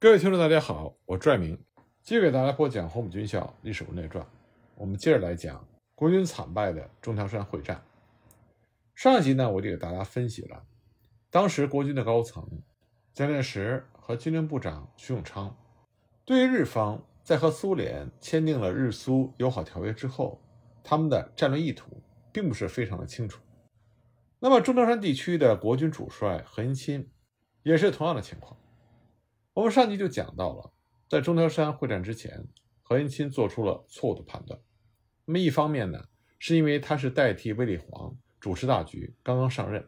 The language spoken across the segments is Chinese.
各位听众，大家好，我拽明继续给大家播讲《黄埔军校历史文列传》。我们接着来讲国军惨败的中条山会战。上一集呢，我就给大家分析了当时国军的高层蒋介石和军令部长徐永昌对于日方在和苏联签订了日苏友好条约之后，他们的战略意图并不是非常的清楚。那么中条山地区的国军主帅何应钦也是同样的情况。我们上集就讲到了，在中条山会战之前，何应钦做出了错误的判断。那么一方面呢，是因为他是代替卫立煌主持大局，刚刚上任；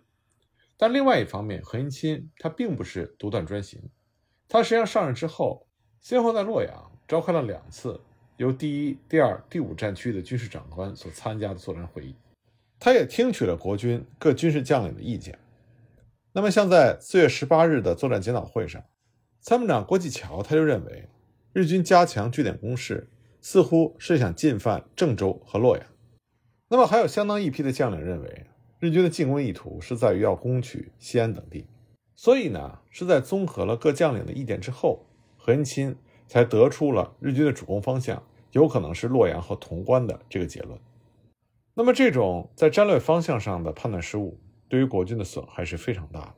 但另外一方面，何应钦他并不是独断专行，他实际上上任之后，先后在洛阳召开了两次由第一、第二、第五战区的军事长官所参加的作战会议，他也听取了国军各军事将领的意见。那么像在四月十八日的作战检讨会上，参谋长郭继桥他就认为，日军加强据点攻势，似乎是想进犯郑州和洛阳。那么还有相当一批的将领认为，日军的进攻意图是在于要攻取西安等地。所以呢，是在综合了各将领的意见之后，何应钦才得出了日军的主攻方向有可能是洛阳和潼关的这个结论。那么这种在战略方向上的判断失误，对于国军的损害是非常大的。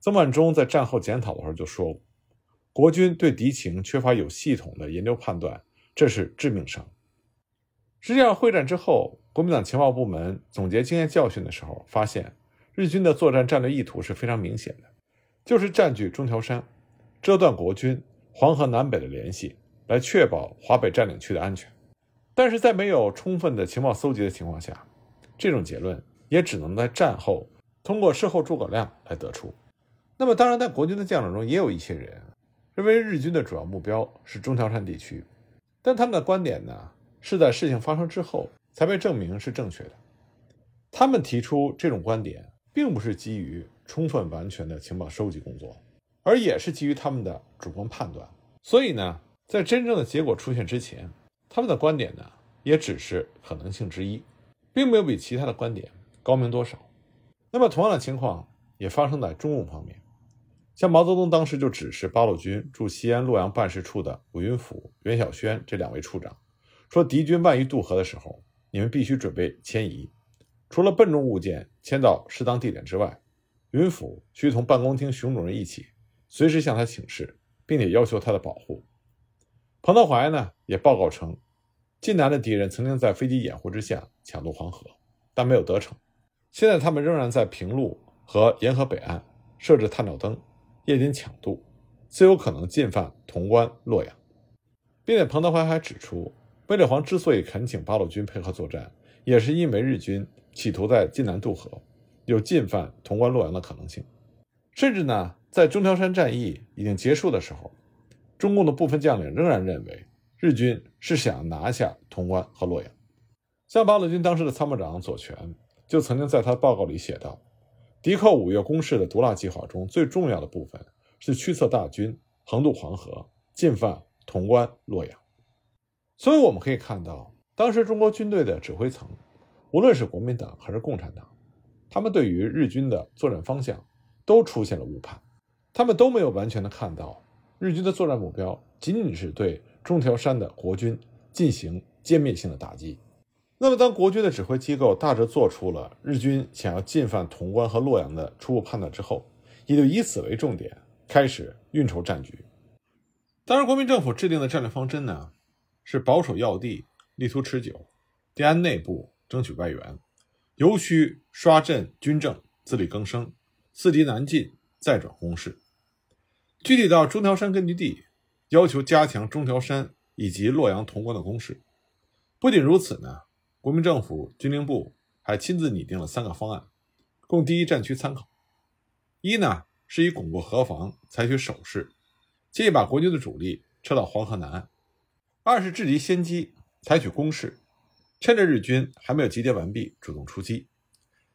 曾万钟在战后检讨的时候就说过。国军对敌情缺乏有系统的研究判断，这是致命伤。实际上，会战之后，国民党情报部门总结经验教训的时候，发现日军的作战战略意图是非常明显的，就是占据中条山，遮断国军黄河南北的联系，来确保华北占领区的安全。但是在没有充分的情报搜集的情况下，这种结论也只能在战后通过事后诸葛亮来得出。那么，当然，在国军的将领中也有一些人。认为日军的主要目标是中条山地区，但他们的观点呢，是在事情发生之后才被证明是正确的。他们提出这种观点，并不是基于充分完全的情报收集工作，而也是基于他们的主观判断。所以呢，在真正的结果出现之前，他们的观点呢，也只是可能性之一，并没有比其他的观点高明多少。那么，同样的情况也发生在中共方面。像毛泽东当时就指示八路军驻西安、洛阳办事处的武云甫、袁晓轩这两位处长，说敌军万一渡河的时候，你们必须准备迁移，除了笨重物件迁到适当地点之外，云甫需同办公厅熊主任一起，随时向他请示，并且要求他的保护。彭德怀呢也报告称，晋南的敌人曾经在飞机掩护之下抢渡黄河，但没有得逞。现在他们仍然在平陆和沿河北岸设置探照灯。夜间抢渡，最有可能进犯潼关、洛阳，并且彭德怀还指出，卫立煌之所以恳请八路军配合作战，也是因为日军企图在晋南渡河，有进犯潼关、洛阳的可能性。甚至呢，在中条山战役已经结束的时候，中共的部分将领仍然认为日军是想拿下潼关和洛阳。像八路军当时的参谋长左权就曾经在他的报告里写道。敌寇五月攻势的毒辣计划中最重要的部分是驱策大军横渡黄河，进犯潼关、洛阳。所以我们可以看到，当时中国军队的指挥层，无论是国民党还是共产党，他们对于日军的作战方向都出现了误判，他们都没有完全的看到日军的作战目标仅仅是对中条山的国军进行歼灭性的打击。那么，当国军的指挥机构大致做出了日军想要进犯潼关和洛阳的初步判断之后，也就以此为重点开始运筹战局。当然，国民政府制定的战略方针呢，是保守要地，力图持久，奠安内部，争取外援，尤需刷振军政，自力更生，四敌难进，再转攻势。具体到中条山根据地，要求加强中条山以及洛阳、潼关的攻势。不仅如此呢。国民政府军令部还亲自拟定了三个方案，供第一战区参考。一呢，是以巩固河防，采取守势，建议把国军的主力撤到黄河南岸；二是制敌先机，采取攻势，趁着日军还没有集结完毕，主动出击；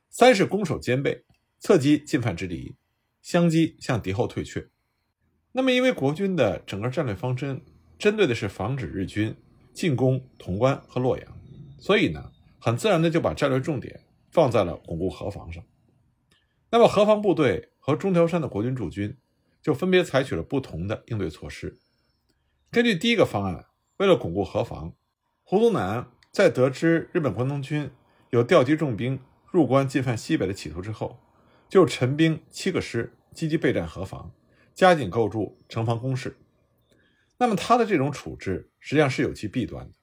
三是攻守兼备，侧击进犯之敌，相击向敌后退却。那么，因为国军的整个战略方针针对的是防止日军进攻潼关和洛阳。所以呢，很自然的就把战略重点放在了巩固河防上。那么，河防部队和中条山的国军驻军，就分别采取了不同的应对措施。根据第一个方案，为了巩固河防，胡宗南在得知日本关东军有调集重兵入关进犯西北的企图之后，就陈兵七个师，积极备战河防，加紧构筑城防工事。那么他的这种处置实际上是有其弊端的。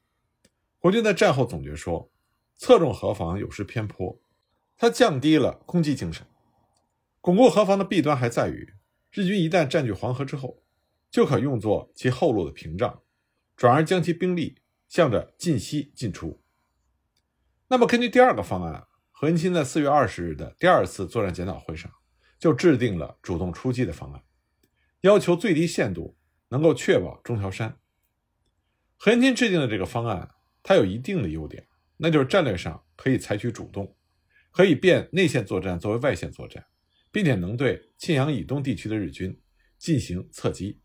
国军在战后总结说，侧重河防有失偏颇，它降低了攻击精神。巩固河防的弊端还在于，日军一旦占据黄河之后，就可用作其后路的屏障，转而将其兵力向着晋西进出。那么，根据第二个方案，何应钦在四月二十日的第二次作战检讨会上就制定了主动出击的方案，要求最低限度。能够确保中条山。何应钦制定的这个方案，它有一定的优点，那就是战略上可以采取主动，可以变内线作战作为外线作战，并且能对沁阳以东地区的日军进行侧击。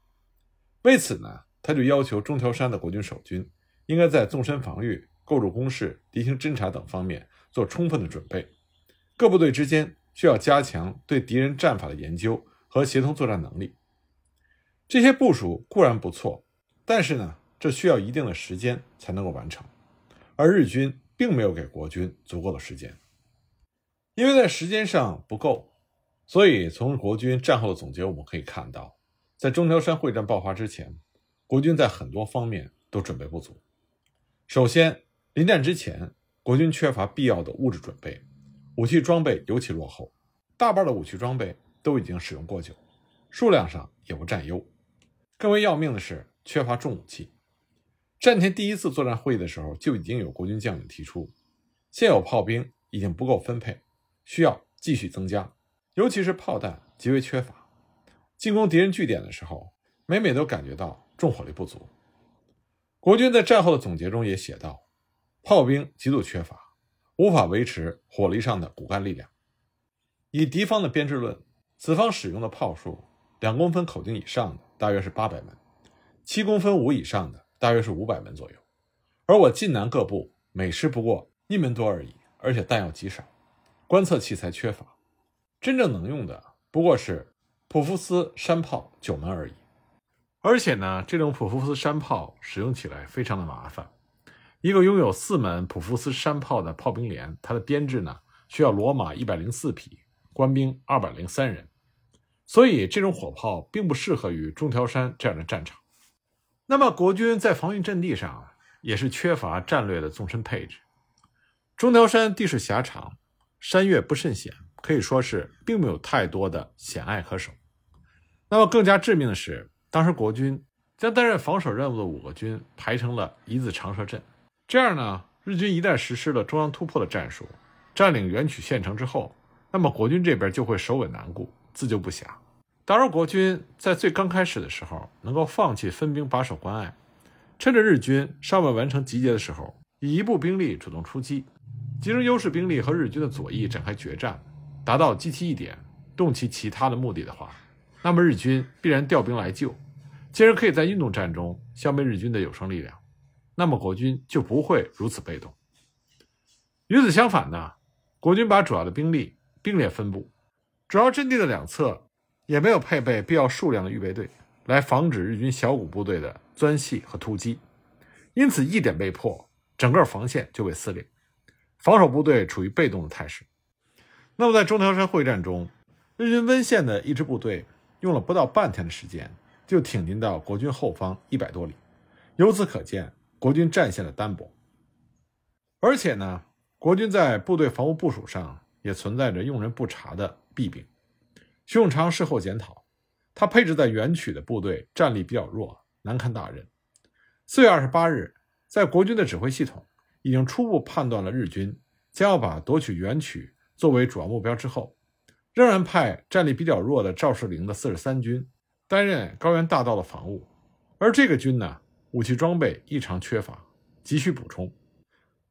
为此呢，他就要求中条山的国军守军应该在纵深防御、构筑工事、敌情侦察等方面做充分的准备，各部队之间需要加强对敌人战法的研究和协同作战能力。这些部署固然不错，但是呢，这需要一定的时间才能够完成，而日军并没有给国军足够的时间，因为在时间上不够，所以从国军战后的总结我们可以看到，在中条山会战爆发之前，国军在很多方面都准备不足。首先，临战之前，国军缺乏必要的物质准备，武器装备尤其落后，大半的武器装备都已经使用过久，数量上也不占优。更为要命的是，缺乏重武器。战前第一次作战会议的时候，就已经有国军将领提出，现有炮兵已经不够分配，需要继续增加，尤其是炮弹极为缺乏。进攻敌人据点的时候，每每都感觉到重火力不足。国军在战后的总结中也写道：“炮兵极度缺乏，无法维持火力上的骨干力量。以敌方的编制论，此方使用的炮数，两公分口径以上的。”大约是八百门，七公分五以上的大约是五百门左右，而我晋南各部每师不过一门多而已，而且弹药极少，观测器材缺乏，真正能用的不过是普夫斯山炮九门而已。而且呢，这种普夫斯山炮使用起来非常的麻烦，一个拥有四门普夫斯山炮的炮兵连，它的编制呢需要骡马一百零四匹，官兵二百零三人。所以，这种火炮并不适合于中条山这样的战场。那么，国军在防御阵地上也是缺乏战略的纵深配置。中条山地势狭长，山岳不甚险，可以说是并没有太多的险隘可守。那么，更加致命的是，当时国军将担任防守任务的五个军排成了一字长蛇阵。这样呢，日军一旦实施了中央突破的战术，占领元曲县城之后，那么国军这边就会首尾难顾。自救不暇。假如国军在最刚开始的时候能够放弃分兵把守关隘，趁着日军尚未完成集结的时候，以一部兵力主动出击，集中优势兵力和日军的左翼展开决战，达到击其一点，动其其他的目的的话，那么日军必然调兵来救，既然可以在运动战中消灭日军的有生力量，那么国军就不会如此被动。与此相反呢，国军把主要的兵力并列分布。主要阵地的两侧也没有配备必要数量的预备队，来防止日军小股部队的钻隙和突击，因此一点被破，整个防线就被撕裂，防守部队处于被动的态势。那么在中条山会战中，日军温县的一支部队用了不到半天的时间，就挺进到国军后方一百多里，由此可见国军战线的单薄。而且呢，国军在部队防务部署上也存在着用人不察的。弊病。徐永昌事后检讨，他配置在元曲的部队战力比较弱，难堪大任。四月二十八日，在国军的指挥系统已经初步判断了日军将要把夺取元曲作为主要目标之后，仍然派战力比较弱的赵世灵的四十三军担任高原大道的防务，而这个军呢，武器装备异常缺乏，急需补充。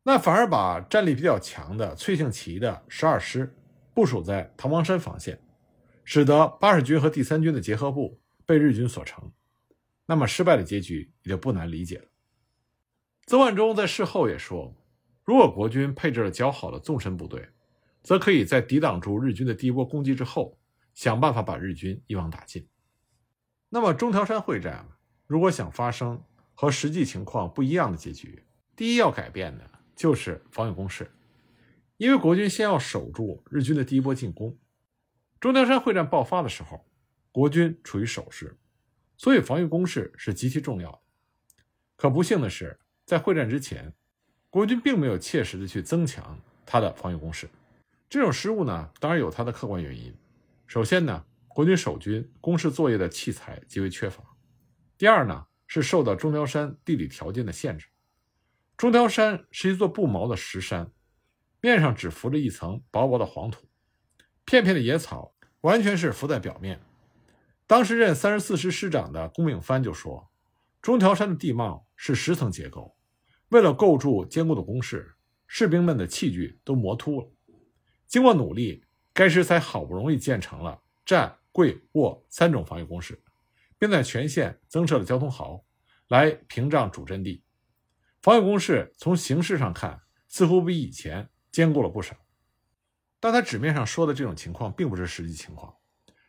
那反而把战力比较强的崔庆奇的十二师。部署在唐王山防线，使得八十军和第三军的结合部被日军所成，那么失败的结局也就不难理解了。曾万钟在事后也说，如果国军配置了较好的纵深部队，则可以在抵挡住日军的第一波攻击之后，想办法把日军一网打尽。那么中条山会战如果想发生和实际情况不一样的结局，第一要改变的就是防御工事，因为国军先要守住日军的第一波进攻。中条山会战爆发的时候，国军处于守势，所以防御工事是极其重要的。可不幸的是，在会战之前，国军并没有切实的去增强他的防御工事。这种失误呢，当然有它的客观原因。首先呢，国军守军攻势作业的器材极为缺乏；第二呢，是受到中条山地理条件的限制。中条山是一座不毛的石山，面上只浮着一层薄薄的黄土，片片的野草完全是浮在表面。当时任三十四师师长的龚炳藩就说：“中条山的地貌是十层结构，为了构筑坚固的工事，士兵们的器具都磨秃了。”经过努力，该师才好不容易建成了站、跪、卧三种防御工事，并在全线增设了交通壕，来屏障主阵地。防御工事从形式上看，似乎比以前坚固了不少。但他纸面上说的这种情况，并不是实际情况。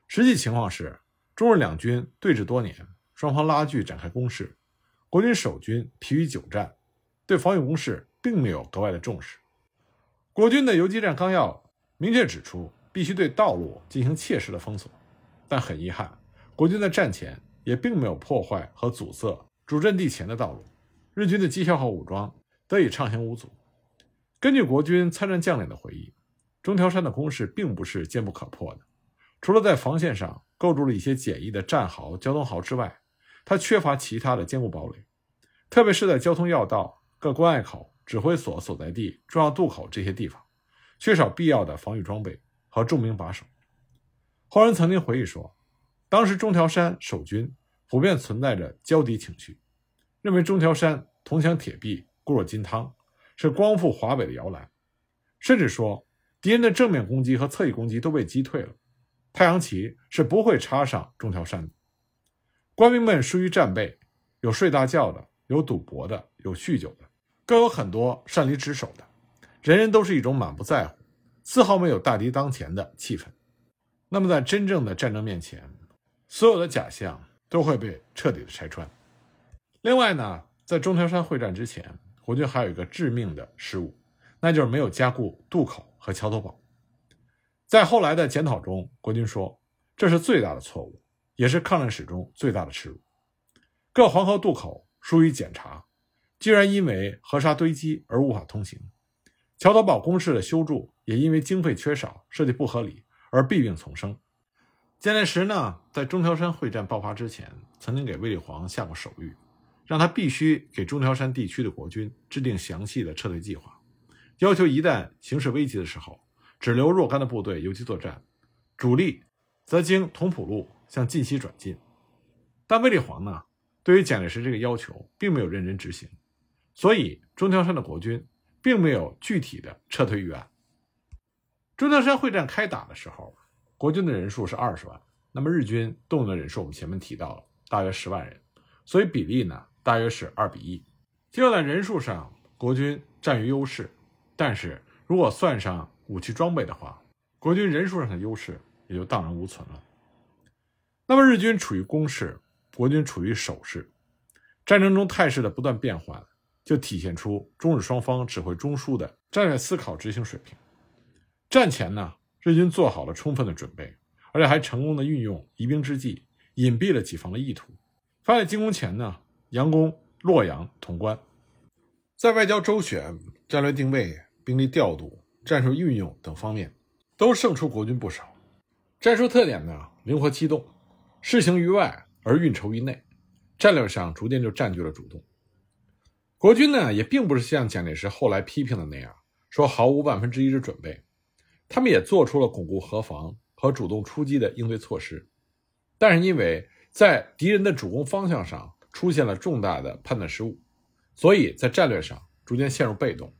实际情况是，中日两军对峙多年，双方拉锯展开攻势，国军守军疲于久战，对防御工事并没有格外的重视。国军的游击战纲要。明确指出，必须对道路进行切实的封锁，但很遗憾，国军在战前也并没有破坏和阻塞主阵地前的道路，日军的机械化武装得以畅行无阻。根据国军参战将领的回忆，中条山的攻势并不是坚不可破的，除了在防线上构筑了一些简易的战壕、交通壕之外，它缺乏其他的坚固堡垒，特别是在交通要道、各关隘口、指挥所所在地、重要渡口这些地方。缺少必要的防御装备和重兵把守。后人曾经回忆说，当时中条山守军普遍存在着骄敌情绪，认为中条山铜墙铁壁、固若金汤，是光复华北的摇篮，甚至说敌人的正面攻击和侧翼攻击都被击退了，太阳旗是不会插上中条山的。官兵们疏于战备，有睡大觉的，有赌博的，有酗酒的，更有很多擅离职守的。人人都是一种满不在乎，丝毫没有大敌当前的气氛。那么，在真正的战争面前，所有的假象都会被彻底的拆穿。另外呢，在中条山会战之前，国军还有一个致命的失误，那就是没有加固渡口和桥头堡。在后来的检讨中，国军说这是最大的错误，也是抗战史中最大的耻辱。各黄河渡口疏于检查，居然因为河沙堆积而无法通行。桥头堡工事的修筑也因为经费缺少、设计不合理而弊病丛生。蒋介石呢，在中条山会战爆发之前，曾经给卫立煌下过手谕，让他必须给中条山地区的国军制定详细的撤退计划，要求一旦形势危急的时候，只留若干的部队游击作战，主力则经同蒲路向晋西转进。但卫立煌呢，对于蒋介石这个要求并没有认真执行，所以中条山的国军。并没有具体的撤退预案。中条山会战开打的时候，国军的人数是二十万，那么日军动员的人数我们前面提到了，大约十万人，所以比例呢大约是二比一。就在人数上，国军占于优势，但是如果算上武器装备的话，国军人数上的优势也就荡然无存了。那么日军处于攻势，国军处于守势，战争中态势的不断变换。就体现出中日双方指挥中枢的战略思考执行水平。战前呢，日军做好了充分的准备，而且还成功的运用疑兵之计，隐蔽了己方的意图。发起进攻前呢，佯攻洛阳、潼关，在外交周旋、战略定位、兵力调度、战术运用等方面，都胜出国军不少。战术特点呢，灵活机动，事行于外而运筹于内，战略上逐渐就占据了主动。国军呢，也并不是像蒋介石后来批评的那样，说毫无万分之一之准备，他们也做出了巩固河防和主动出击的应对措施，但是因为在敌人的主攻方向上出现了重大的判断失误，所以在战略上逐渐陷入被动，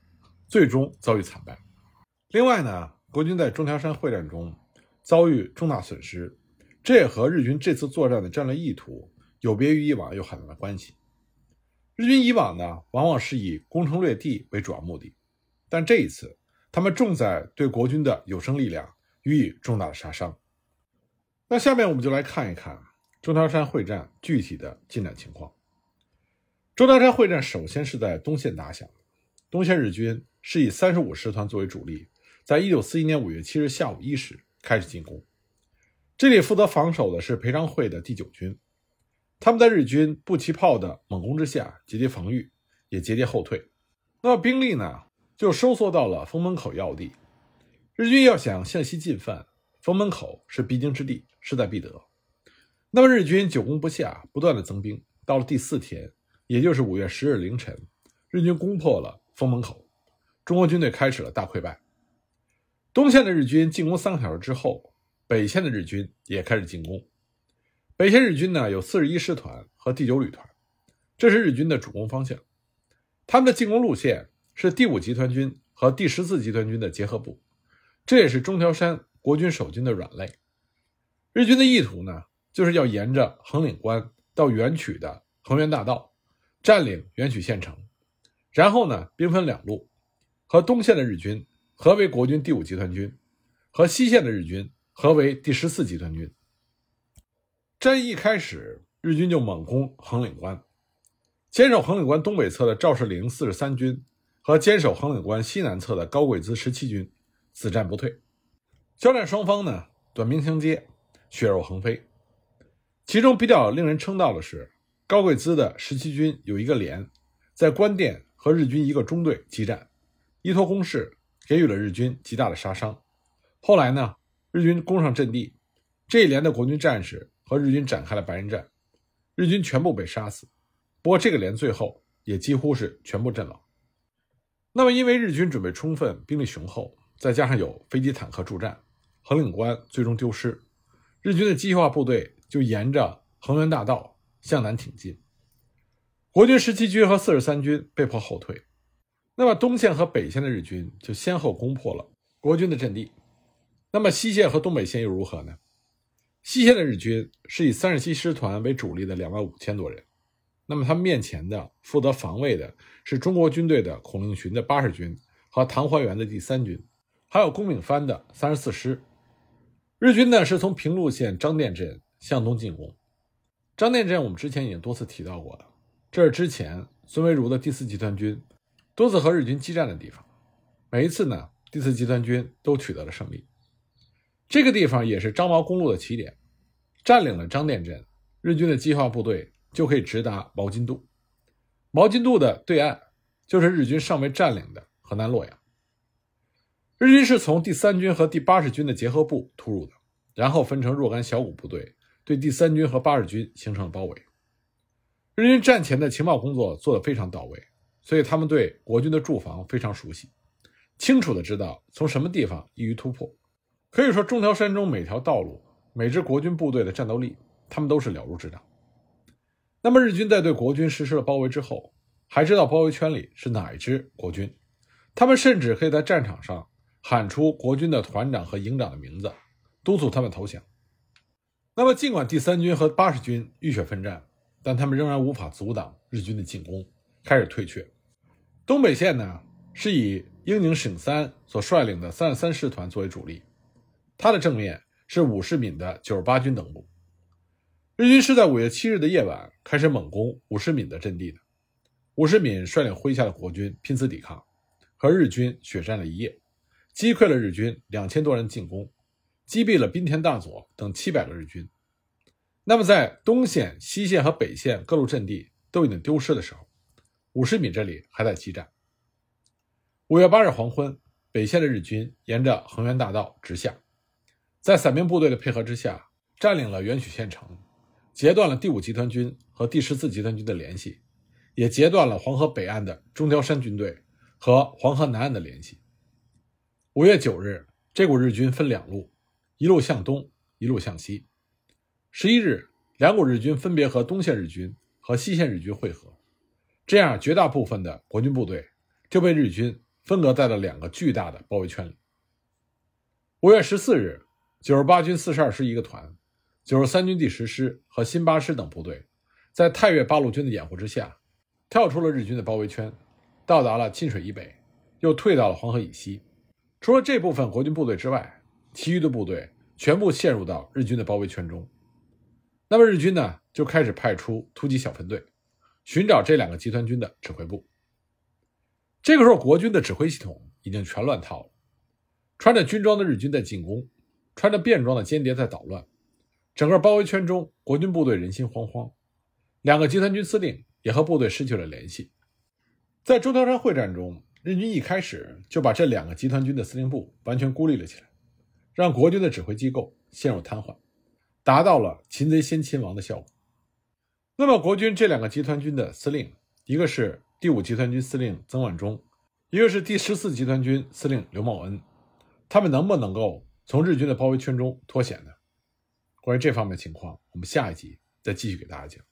最终遭遇惨败。另外呢，国军在中条山会战中遭遇重大损失，这也和日军这次作战的战略意图有别于以往有很大的关系。日军以往呢，往往是以攻城略地为主要目的，但这一次，他们重在对国军的有生力量予以重大的杀伤。那下面我们就来看一看中条山会战具体的进展情况。中条山会战首先是在东线打响，东线日军是以三十五师团作为主力，在一九四一年五月七日下午一时开始进攻。这里负责防守的是裴昌会的第九军，他们在日军步骑炮的猛攻之下节节防御，也节节后退。那么兵力呢，就收缩到了封门口要地。日军要想向西进犯，封门口是必经之地，势在必得。那么日军久攻不下，不断的增兵，到了第四天，也就是五月十日凌晨，日军攻破了封门口，中国军队开始了大溃败。东线的日军进攻三个小时之后。北线的日军也开始进攻。北线日军呢有四十一师团和第九旅团，这是日军的主攻方向。他们的进攻路线是第五集团军和第十四集团军的结合部，这也是中条山国军守军的软肋。日军的意图呢，就是要沿着横岭关到元曲的横源大道，占领元曲县城，然后呢兵分两路，和东线的日军合为国军第五集团军，和西线的日军。合为第十四集团军。战役一开始，日军就猛攻横岭关，坚守横岭关东北侧的赵世灵四十三军和坚守横岭关西南侧的高贵滋十七军死战不退。交战双方呢，短兵相接，血肉横飞。其中比较令人称道的是，高贵滋的十七军有一个连，在关店和日军一个中队激战，依托攻势，给予了日军极大的杀伤。后来呢？日军攻上阵地，这一连的国军战士和日军展开了白刃战，日军全部被杀死。不过这个连最后也几乎是全部阵亡。那么因为日军准备充分，兵力雄厚，再加上有飞机坦克助战，横岭关最终丢失，日军的机械化部队就沿着横源大道向南挺进，国军十七军和四十三军被迫后退。那么东线和北线的日军就先后攻破了国军的阵地。那么西线和东北线又如何呢？西线的日军是以三十七师团为主力的两万五千多人，那么他们面前的负责防卫的是中国军队的孔令群的八十军和唐怀元的第三军，还有龚炳藩的三十四师。日军呢是从平陆县张店镇向东进攻。张店镇我们之前已经多次提到过了，这是之前孙维如的第四集团军多次和日军激战的地方，每一次呢第四集团军都取得了胜利。这个地方也是张毛公路的起点，占领了张店镇，日军的机械化部队就可以直达毛津渡。毛津渡的对岸就是日军尚未占领的河南洛阳。日军是从第三军和第八十军的结合部突入的，然后分成若干小股部队，对第三军和八十军形成了包围。日军战前的情报工作做得非常到位，所以他们对国军的驻防非常熟悉，清楚的知道从什么地方易于突破。可以说，中条山中每条道路、每支国军部队的战斗力，他们都是了如指掌。那么，日军在对国军实施了包围之后，还知道包围圈里是哪一支国军，他们甚至可以在战场上喊出国军的团长和营长的名字，督促他们投降。那么，尽管第三军和八十军浴血奋战，但他们仍然无法阻挡日军的进攻，开始退却。东北线呢，是以英宁省三所率领的三十三师团作为主力。他的正面是武士敏的九十八军等部，日军是在五月七日的夜晚开始猛攻武士敏的阵地的。武士敏率领麾下的国军拼死抵抗，和日军血战了一夜，击溃了日军两千多人进攻，击毙了滨田大佐等七百个日军。那么，在东线、西线和北线各路阵地都已经丢失的时候，五十米这里还在激战。五月八日黄昏，北线的日军沿着横源大道直下。在散兵部队的配合之下，占领了元曲县城，截断了第五集团军和第十四集团军的联系，也截断了黄河北岸的中条山军队和黄河南岸的联系。五月九日，这股日军分两路，一路向东，一路向西。十一日，两股日军分别和东线日军和西线日军会合，这样绝大部分的国军部队就被日军分隔在了两个巨大的包围圈里。五月十四日。九十八军四十二师一个团，九十三军第十师和新八师等部队，在太岳八路军的掩护之下，跳出了日军的包围圈，到达了沁水以北，又退到了黄河以西。除了这部分国军部队之外，其余的部队全部陷入到日军的包围圈中。那么日军呢就开始派出突击小分队，寻找这两个集团军的指挥部。这个时候，国军的指挥系统已经全乱套了。穿着军装的日军在进攻，穿着便装的间谍在捣乱，整个包围圈中，国军部队人心惶惶。两个集团军司令也和部队失去了联系。在中条山会战中，日军一开始就把这两个集团军的司令部完全孤立了起来，让国军的指挥机构陷入瘫痪，达到了擒贼先擒王的效果。那么，国军这两个集团军的司令，一个是。第五集团军司令曾万钟，一个是第十四集团军司令刘茂恩，他们能不能够从日军的包围圈中脱险呢？关于这方面情况，我们下一集再继续给大家讲。